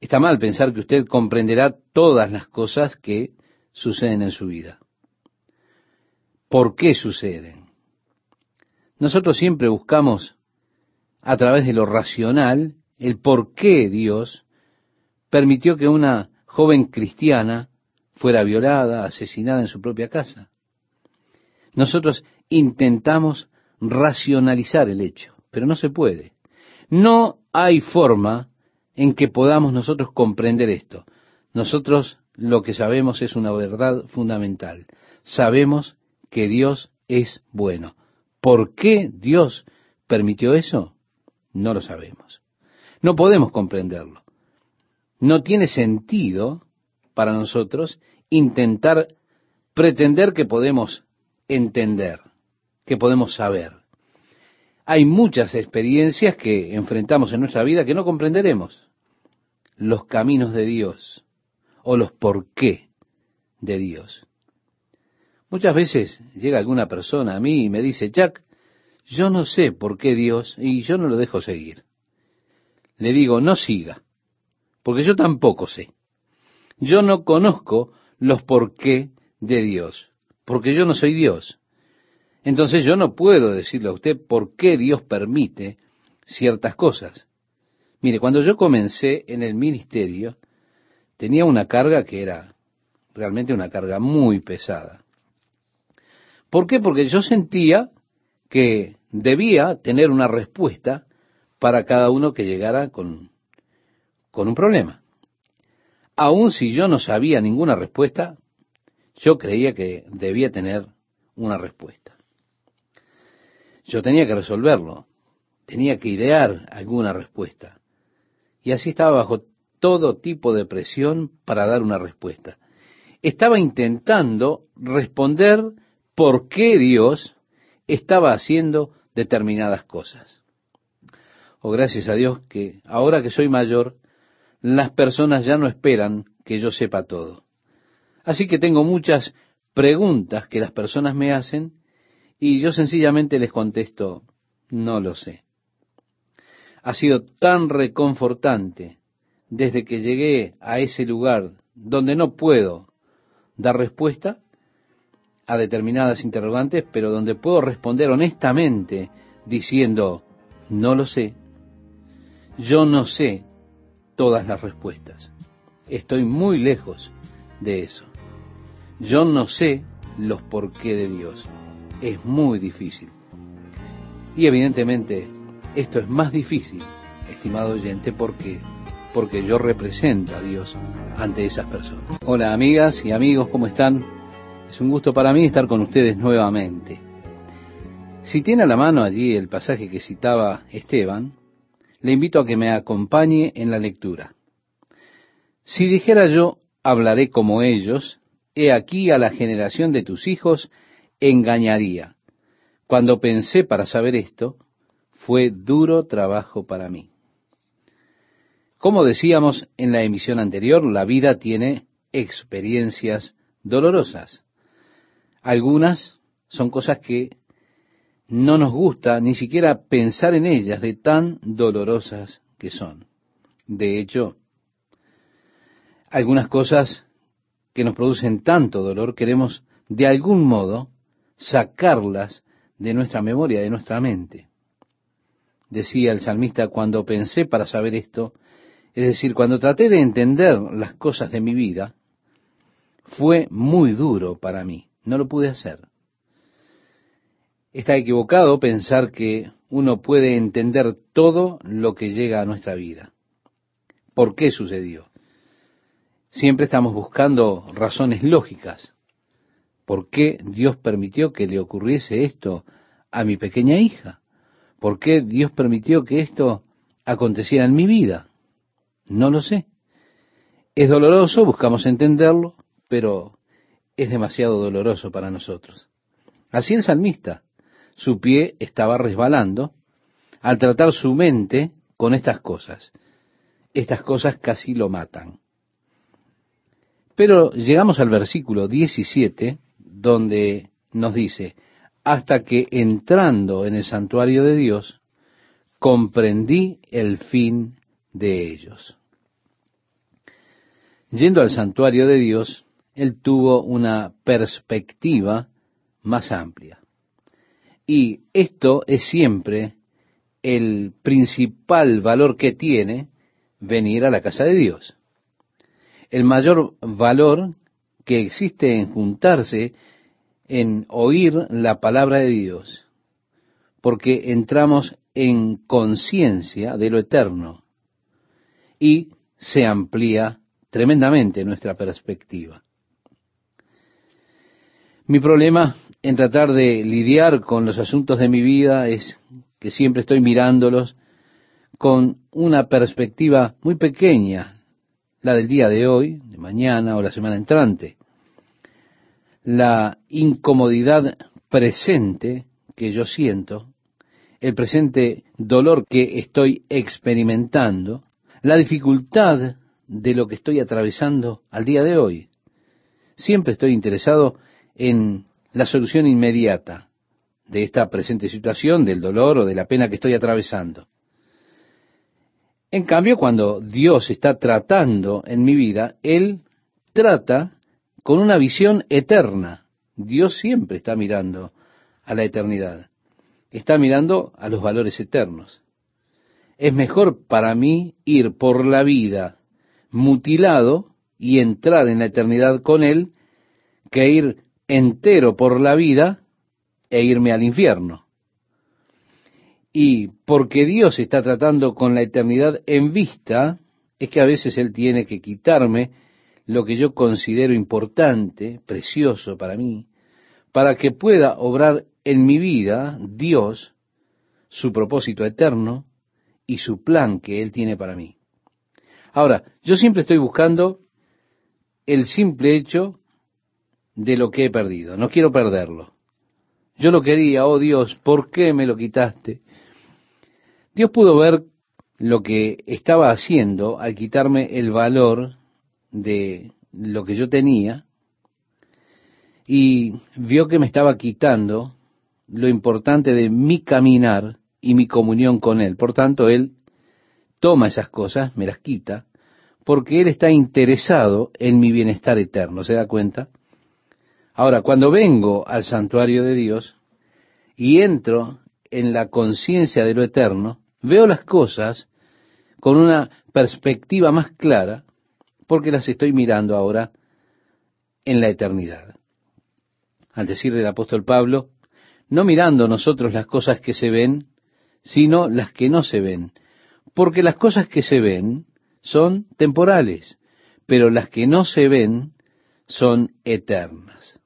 Está mal pensar que usted comprenderá todas las cosas que suceden en su vida. ¿Por qué suceden? Nosotros siempre buscamos a través de lo racional el por qué Dios permitió que una joven cristiana fuera violada, asesinada en su propia casa. Nosotros intentamos racionalizar el hecho, pero no se puede. No hay forma en que podamos nosotros comprender esto. Nosotros lo que sabemos es una verdad fundamental. Sabemos que Dios es bueno. ¿Por qué Dios permitió eso? No lo sabemos. No podemos comprenderlo. No tiene sentido para nosotros intentar pretender que podemos entender, que podemos saber. Hay muchas experiencias que enfrentamos en nuestra vida que no comprenderemos. Los caminos de Dios o los por qué de Dios. Muchas veces llega alguna persona a mí y me dice, Jack, yo no sé por qué Dios y yo no lo dejo seguir. Le digo, no siga, porque yo tampoco sé. Yo no conozco los por qué de Dios, porque yo no soy Dios. Entonces yo no puedo decirle a usted por qué Dios permite ciertas cosas. Mire, cuando yo comencé en el ministerio, tenía una carga que era realmente una carga muy pesada. ¿Por qué? Porque yo sentía que debía tener una respuesta para cada uno que llegara con, con un problema. Aun si yo no sabía ninguna respuesta, yo creía que debía tener una respuesta. Yo tenía que resolverlo, tenía que idear alguna respuesta. Y así estaba bajo todo tipo de presión para dar una respuesta. Estaba intentando responder por qué Dios estaba haciendo determinadas cosas. O oh, gracias a Dios que ahora que soy mayor, las personas ya no esperan que yo sepa todo. Así que tengo muchas preguntas que las personas me hacen y yo sencillamente les contesto, no lo sé. Ha sido tan reconfortante desde que llegué a ese lugar donde no puedo dar respuesta, a determinadas interrogantes, pero donde puedo responder honestamente diciendo, no lo sé, yo no sé todas las respuestas. Estoy muy lejos de eso. Yo no sé los por qué de Dios. Es muy difícil. Y evidentemente esto es más difícil, estimado oyente, porque porque yo represento a Dios ante esas personas. Hola amigas y amigos, ¿cómo están? Es un gusto para mí estar con ustedes nuevamente. Si tiene a la mano allí el pasaje que citaba Esteban, le invito a que me acompañe en la lectura. Si dijera yo, hablaré como ellos, he aquí a la generación de tus hijos engañaría. Cuando pensé para saber esto, fue duro trabajo para mí. Como decíamos en la emisión anterior, la vida tiene experiencias dolorosas. Algunas son cosas que no nos gusta ni siquiera pensar en ellas de tan dolorosas que son. De hecho, algunas cosas que nos producen tanto dolor queremos de algún modo sacarlas de nuestra memoria, de nuestra mente. Decía el salmista, cuando pensé para saber esto, es decir, cuando traté de entender las cosas de mi vida, fue muy duro para mí. No lo pude hacer. Está equivocado pensar que uno puede entender todo lo que llega a nuestra vida. ¿Por qué sucedió? Siempre estamos buscando razones lógicas. ¿Por qué Dios permitió que le ocurriese esto a mi pequeña hija? ¿Por qué Dios permitió que esto aconteciera en mi vida. No lo sé. Es doloroso, buscamos entenderlo, pero es demasiado doloroso para nosotros. Así el salmista, su pie estaba resbalando al tratar su mente con estas cosas. Estas cosas casi lo matan. Pero llegamos al versículo 17, donde nos dice, hasta que entrando en el santuario de Dios, comprendí el fin de ellos. Yendo al santuario de Dios, él tuvo una perspectiva más amplia. Y esto es siempre el principal valor que tiene venir a la casa de Dios. El mayor valor que existe en juntarse, en oír la palabra de Dios, porque entramos en conciencia de lo eterno y se amplía tremendamente nuestra perspectiva. Mi problema en tratar de lidiar con los asuntos de mi vida es que siempre estoy mirándolos con una perspectiva muy pequeña, la del día de hoy, de mañana o la semana entrante. La incomodidad presente que yo siento, el presente dolor que estoy experimentando, la dificultad de lo que estoy atravesando al día de hoy. Siempre estoy interesado en la solución inmediata de esta presente situación, del dolor o de la pena que estoy atravesando. En cambio, cuando Dios está tratando en mi vida, Él trata con una visión eterna. Dios siempre está mirando a la eternidad. Está mirando a los valores eternos. Es mejor para mí ir por la vida mutilado y entrar en la eternidad con Él que ir entero por la vida e irme al infierno. Y porque Dios está tratando con la eternidad en vista, es que a veces Él tiene que quitarme lo que yo considero importante, precioso para mí, para que pueda obrar en mi vida Dios su propósito eterno y su plan que Él tiene para mí. Ahora, yo siempre estoy buscando el simple hecho de lo que he perdido. No quiero perderlo. Yo lo quería, oh Dios, ¿por qué me lo quitaste? Dios pudo ver lo que estaba haciendo al quitarme el valor de lo que yo tenía y vio que me estaba quitando lo importante de mi caminar y mi comunión con Él. Por tanto, Él toma esas cosas, me las quita, porque Él está interesado en mi bienestar eterno. ¿Se da cuenta? Ahora, cuando vengo al santuario de Dios y entro en la conciencia de lo eterno, veo las cosas con una perspectiva más clara porque las estoy mirando ahora en la eternidad. Al decir del apóstol Pablo, no mirando nosotros las cosas que se ven, sino las que no se ven, porque las cosas que se ven son temporales, pero las que no se ven son eternas.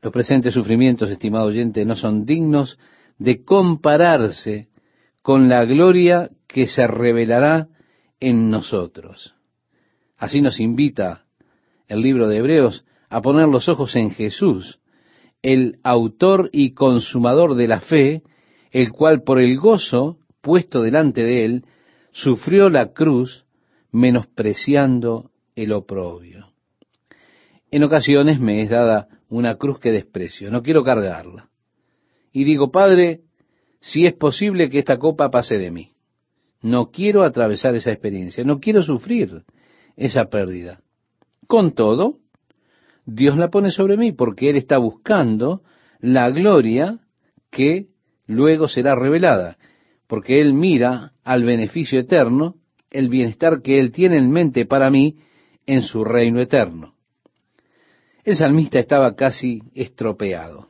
Los presentes sufrimientos, estimado oyente, no son dignos de compararse con la gloria que se revelará en nosotros. Así nos invita el libro de Hebreos a poner los ojos en Jesús, el autor y consumador de la fe, el cual por el gozo puesto delante de él, sufrió la cruz, menospreciando el oprobio. En ocasiones me es dada una cruz que desprecio, no quiero cargarla. Y digo, Padre, si es posible que esta copa pase de mí. No quiero atravesar esa experiencia, no quiero sufrir esa pérdida. Con todo, Dios la pone sobre mí porque Él está buscando la gloria que luego será revelada, porque Él mira al beneficio eterno, el bienestar que Él tiene en mente para mí en su reino eterno. El salmista estaba casi estropeado.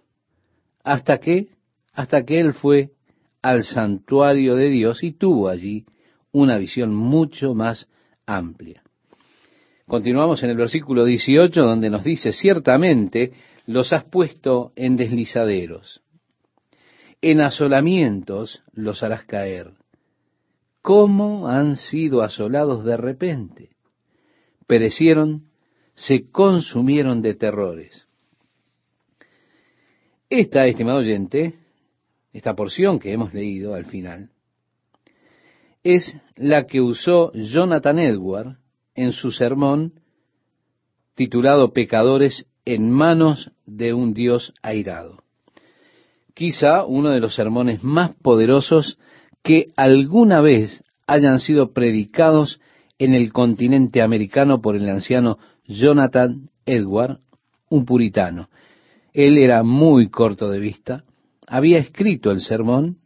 Hasta que, hasta que él fue al santuario de Dios y tuvo allí una visión mucho más amplia. Continuamos en el versículo 18 donde nos dice, ciertamente los has puesto en deslizaderos, en asolamientos los harás caer, cómo han sido asolados de repente. Perecieron, se consumieron de terrores. Esta, estimado oyente, esta porción que hemos leído al final, es la que usó Jonathan Edward en su sermón titulado Pecadores en manos de un Dios airado. Quizá uno de los sermones más poderosos que alguna vez hayan sido predicados en el continente americano por el anciano Jonathan Edward, un puritano. Él era muy corto de vista, había escrito el sermón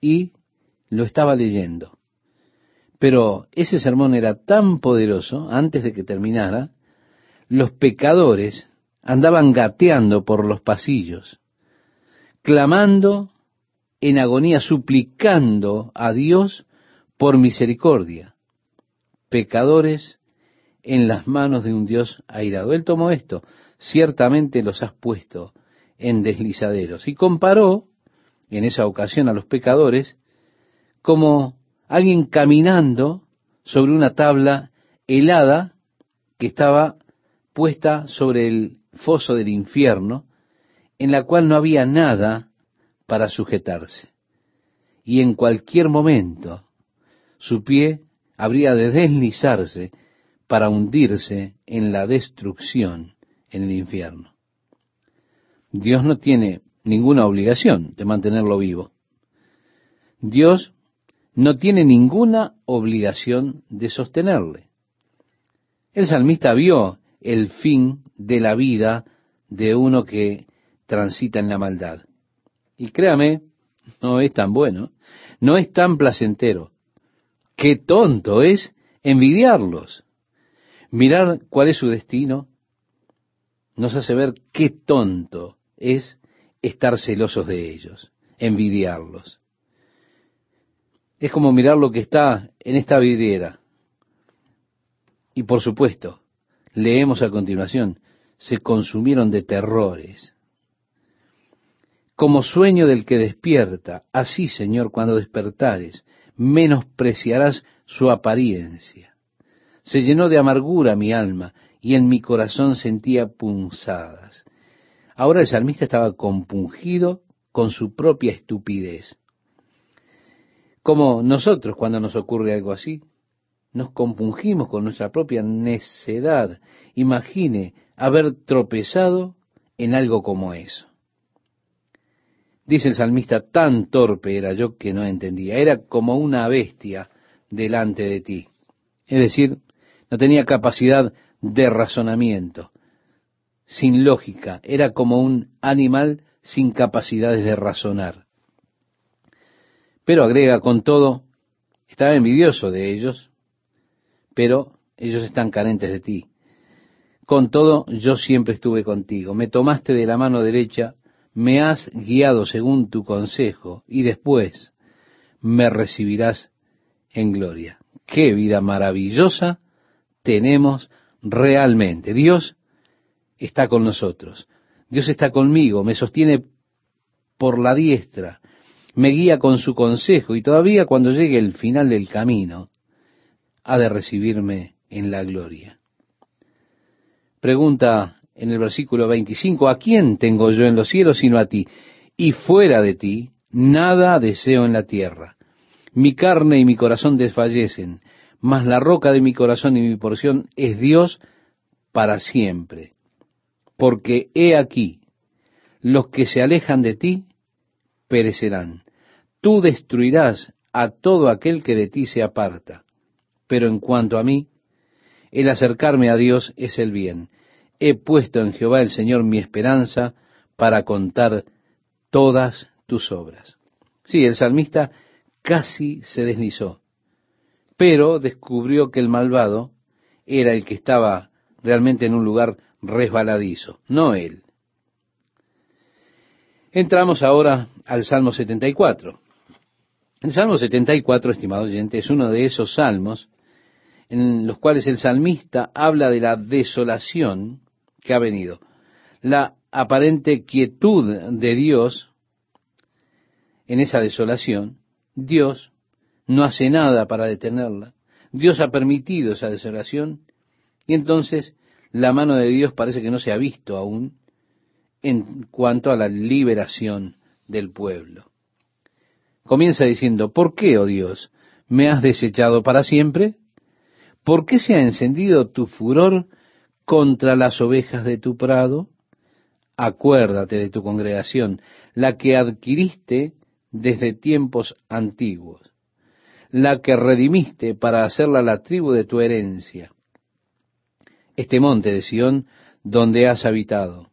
y lo estaba leyendo. Pero ese sermón era tan poderoso, antes de que terminara, los pecadores andaban gateando por los pasillos, clamando en agonía, suplicando a Dios por misericordia. Pecadores en las manos de un Dios airado. Él tomó esto, ciertamente los has puesto en deslizaderos. Y comparó en esa ocasión a los pecadores como alguien caminando sobre una tabla helada que estaba puesta sobre el foso del infierno, en la cual no había nada para sujetarse. Y en cualquier momento su pie habría de deslizarse para hundirse en la destrucción en el infierno. Dios no tiene ninguna obligación de mantenerlo vivo. Dios no tiene ninguna obligación de sostenerle. El salmista vio el fin de la vida de uno que transita en la maldad. Y créame, no es tan bueno, no es tan placentero. Qué tonto es envidiarlos. Mirar cuál es su destino nos hace ver qué tonto es estar celosos de ellos, envidiarlos. Es como mirar lo que está en esta vidriera. Y por supuesto, leemos a continuación, se consumieron de terrores. Como sueño del que despierta, así, Señor, cuando despertares, menospreciarás su apariencia. Se llenó de amargura mi alma, y en mi corazón sentía punzadas. Ahora el salmista estaba compungido con su propia estupidez. Como nosotros cuando nos ocurre algo así, nos compungimos con nuestra propia necedad. Imagine haber tropezado en algo como eso. Dice el salmista, tan torpe era yo que no entendía. Era como una bestia delante de ti. Es decir, no tenía capacidad de razonamiento, sin lógica. Era como un animal sin capacidades de razonar. Pero agrega con todo, estaba envidioso de ellos, pero ellos están carentes de ti. Con todo, yo siempre estuve contigo. Me tomaste de la mano derecha, me has guiado según tu consejo, y después me recibirás en gloria. Qué vida maravillosa tenemos realmente. Dios está con nosotros. Dios está conmigo, me sostiene por la diestra, me guía con su consejo y todavía cuando llegue el final del camino, ha de recibirme en la gloria. Pregunta en el versículo 25, ¿a quién tengo yo en los cielos sino a ti? Y fuera de ti, nada deseo en la tierra. Mi carne y mi corazón desfallecen, mas la roca de mi corazón y mi porción es Dios para siempre. Porque he aquí, los que se alejan de ti perecerán. Tú destruirás a todo aquel que de ti se aparta. Pero en cuanto a mí, el acercarme a Dios es el bien. He puesto en Jehová el Señor mi esperanza para contar todas tus obras. Sí, el salmista casi se deslizó, pero descubrió que el malvado era el que estaba realmente en un lugar resbaladizo, no él. Entramos ahora al Salmo 74. El Salmo 74, estimado oyente, es uno de esos salmos en los cuales el salmista habla de la desolación que ha venido, la aparente quietud de Dios en esa desolación, Dios no hace nada para detenerla. Dios ha permitido esa desolación y entonces la mano de Dios parece que no se ha visto aún en cuanto a la liberación del pueblo. Comienza diciendo, ¿por qué, oh Dios, me has desechado para siempre? ¿Por qué se ha encendido tu furor contra las ovejas de tu prado? Acuérdate de tu congregación, la que adquiriste desde tiempos antiguos, la que redimiste para hacerla la tribu de tu herencia. Este monte de Sión donde has habitado,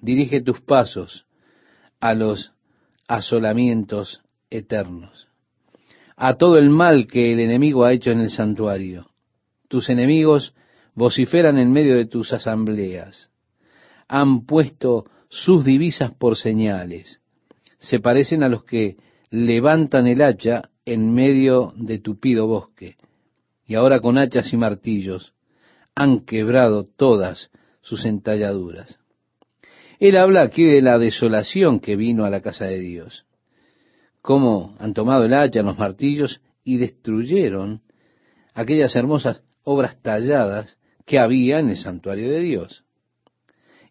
dirige tus pasos a los asolamientos eternos, a todo el mal que el enemigo ha hecho en el santuario. Tus enemigos vociferan en medio de tus asambleas. Han puesto sus divisas por señales. Se parecen a los que levantan el hacha en medio de tupido bosque. Y ahora con hachas y martillos han quebrado todas sus entalladuras. Él habla aquí de la desolación que vino a la casa de Dios. Cómo han tomado el hacha, los martillos y destruyeron aquellas hermosas obras talladas que había en el santuario de Dios.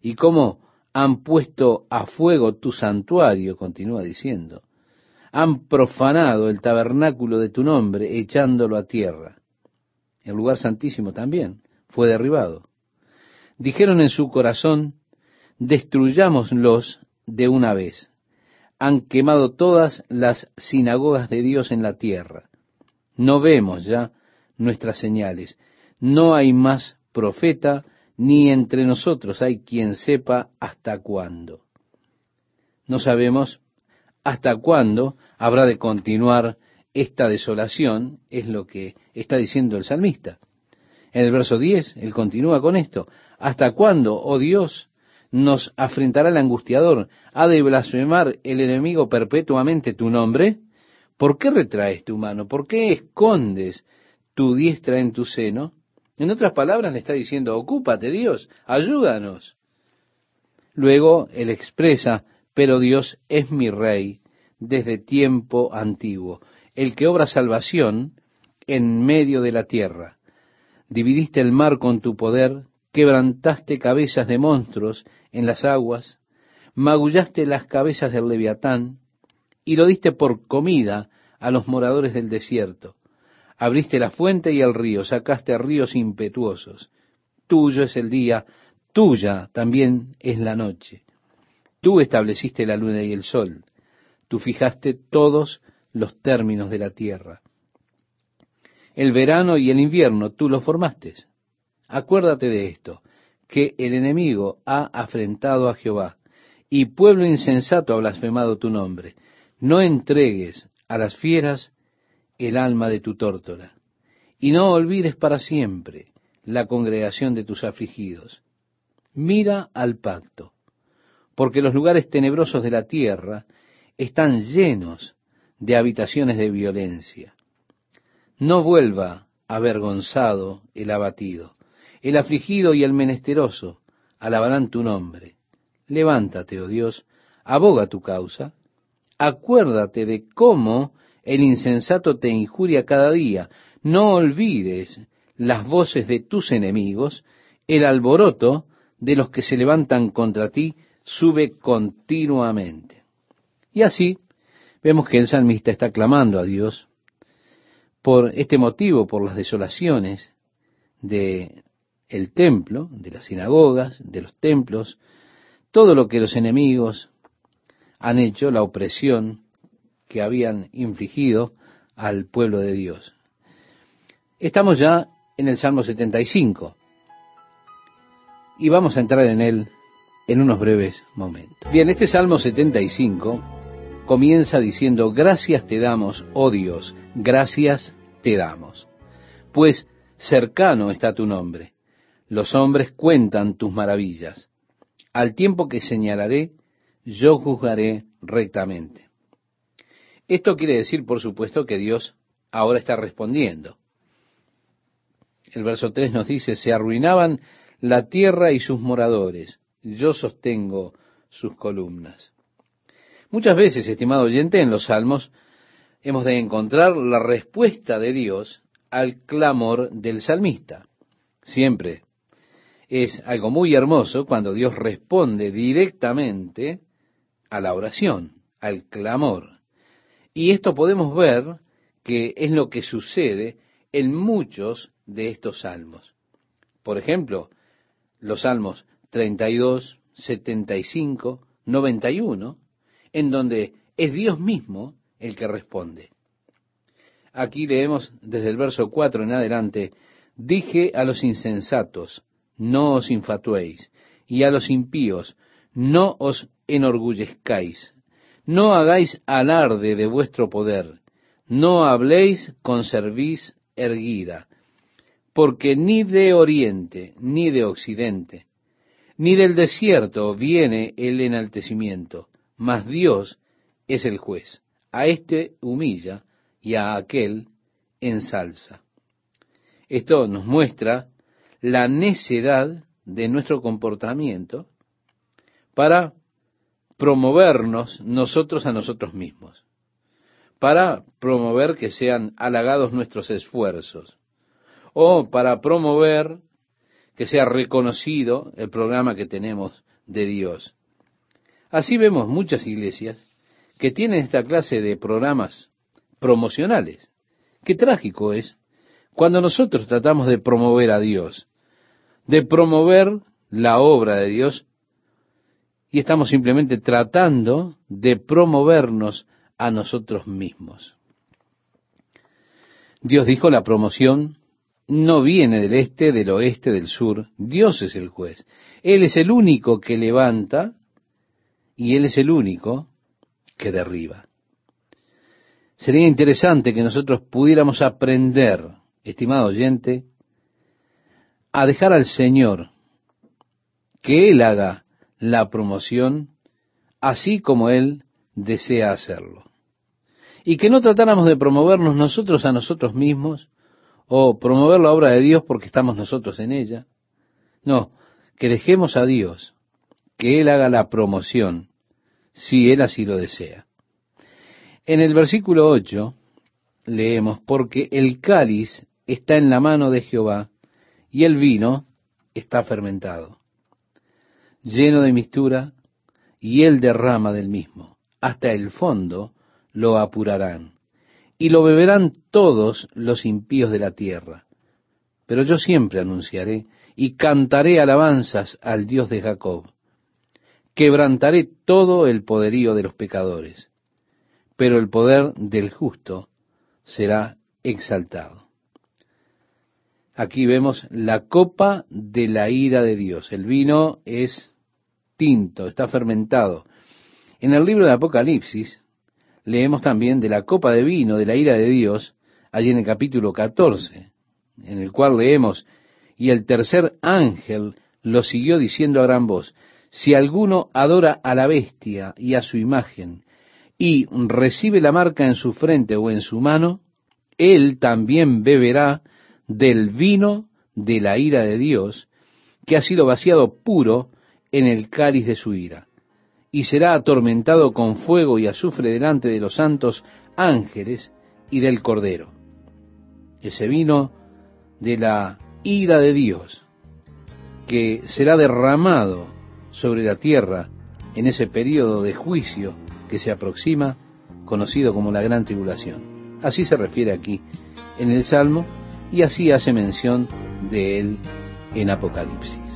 Y cómo han puesto a fuego tu santuario, continúa diciendo. Han profanado el tabernáculo de tu nombre, echándolo a tierra. El lugar santísimo también fue derribado. Dijeron en su corazón, destruyámoslos de una vez. Han quemado todas las sinagogas de Dios en la tierra. No vemos ya nuestras señales. No hay más profeta, ni entre nosotros hay quien sepa hasta cuándo. No sabemos hasta cuándo habrá de continuar esta desolación, es lo que está diciendo el salmista. En el verso 10, él continúa con esto. ¿Hasta cuándo, oh Dios, nos afrentará el angustiador? ¿Ha de blasfemar el enemigo perpetuamente tu nombre? ¿Por qué retraes tu mano? ¿Por qué escondes tu diestra en tu seno? En otras palabras, le está diciendo, ocúpate Dios, ayúdanos. Luego él expresa, pero Dios es mi rey desde tiempo antiguo, el que obra salvación en medio de la tierra dividiste el mar con tu poder, quebrantaste cabezas de monstruos en las aguas, magullaste las cabezas del leviatán, y lo diste por comida a los moradores del desierto. Abriste la fuente y el río, sacaste ríos impetuosos. Tuyo es el día, tuya también es la noche. Tú estableciste la luna y el sol, tú fijaste todos los términos de la tierra el verano y el invierno tú los formaste. Acuérdate de esto, que el enemigo ha afrentado a Jehová, y pueblo insensato ha blasfemado tu nombre. No entregues a las fieras el alma de tu tórtola, y no olvides para siempre la congregación de tus afligidos. Mira al pacto, porque los lugares tenebrosos de la tierra están llenos de habitaciones de violencia. No vuelva avergonzado el abatido. El afligido y el menesteroso alabarán tu nombre. Levántate, oh Dios, aboga tu causa. Acuérdate de cómo el insensato te injuria cada día. No olvides las voces de tus enemigos. El alboroto de los que se levantan contra ti sube continuamente. Y así vemos que el salmista está clamando a Dios por este motivo, por las desolaciones de el templo, de las sinagogas, de los templos, todo lo que los enemigos han hecho, la opresión que habían infligido al pueblo de Dios. Estamos ya en el Salmo 75 y vamos a entrar en él en unos breves momentos. Bien, este Salmo 75 comienza diciendo, gracias te damos, oh Dios, gracias te damos. Pues cercano está tu nombre. Los hombres cuentan tus maravillas. Al tiempo que señalaré, yo juzgaré rectamente. Esto quiere decir, por supuesto, que Dios ahora está respondiendo. El verso 3 nos dice, se arruinaban la tierra y sus moradores, yo sostengo sus columnas. Muchas veces, estimado oyente, en los salmos hemos de encontrar la respuesta de Dios al clamor del salmista. Siempre es algo muy hermoso cuando Dios responde directamente a la oración, al clamor. Y esto podemos ver que es lo que sucede en muchos de estos salmos. Por ejemplo, los salmos 32, 75, 91, en donde es Dios mismo el que responde. Aquí leemos desde el verso 4 en adelante, dije a los insensatos, no os infatuéis, y a los impíos, no os enorgullezcáis, no hagáis alarde de vuestro poder, no habléis con cerviz erguida, porque ni de oriente, ni de occidente, ni del desierto viene el enaltecimiento, mas Dios es el juez. A éste humilla y a aquel ensalza. Esto nos muestra la necedad de nuestro comportamiento para promovernos nosotros a nosotros mismos, para promover que sean halagados nuestros esfuerzos, o para promover que sea reconocido el programa que tenemos de Dios. Así vemos muchas iglesias que tienen esta clase de programas promocionales. Qué trágico es cuando nosotros tratamos de promover a Dios, de promover la obra de Dios, y estamos simplemente tratando de promovernos a nosotros mismos. Dios dijo la promoción no viene del este, del oeste, del sur. Dios es el juez. Él es el único que levanta y Él es el único que derriba. Sería interesante que nosotros pudiéramos aprender, estimado oyente, a dejar al Señor que Él haga la promoción así como Él desea hacerlo. Y que no tratáramos de promovernos nosotros a nosotros mismos, o promover la obra de Dios porque estamos nosotros en ella. No, que dejemos a Dios que Él haga la promoción si Él así lo desea. En el versículo 8 leemos, porque el cáliz está en la mano de Jehová y el vino está fermentado, lleno de mistura, y Él derrama del mismo. Hasta el fondo lo apurarán y lo beberán todos los impíos de la tierra. Pero yo siempre anunciaré y cantaré alabanzas al Dios de Jacob. Quebrantaré todo el poderío de los pecadores, pero el poder del justo será exaltado. Aquí vemos la copa de la ira de Dios. El vino es tinto, está fermentado. En el libro de Apocalipsis leemos también de la copa de vino de la ira de Dios, allí en el capítulo 14, en el cual leemos, y el tercer ángel lo siguió diciendo a gran voz, si alguno adora a la bestia y a su imagen, y recibe la marca en su frente o en su mano, él también beberá del vino de la ira de Dios, que ha sido vaciado puro en el cáliz de su ira y será atormentado con fuego y azufre delante de los santos ángeles y del Cordero. Ese vino de la ira de Dios, que será derramado sobre la tierra en ese periodo de juicio que se aproxima, conocido como la gran tribulación. Así se refiere aquí en el Salmo y así hace mención de él en Apocalipsis.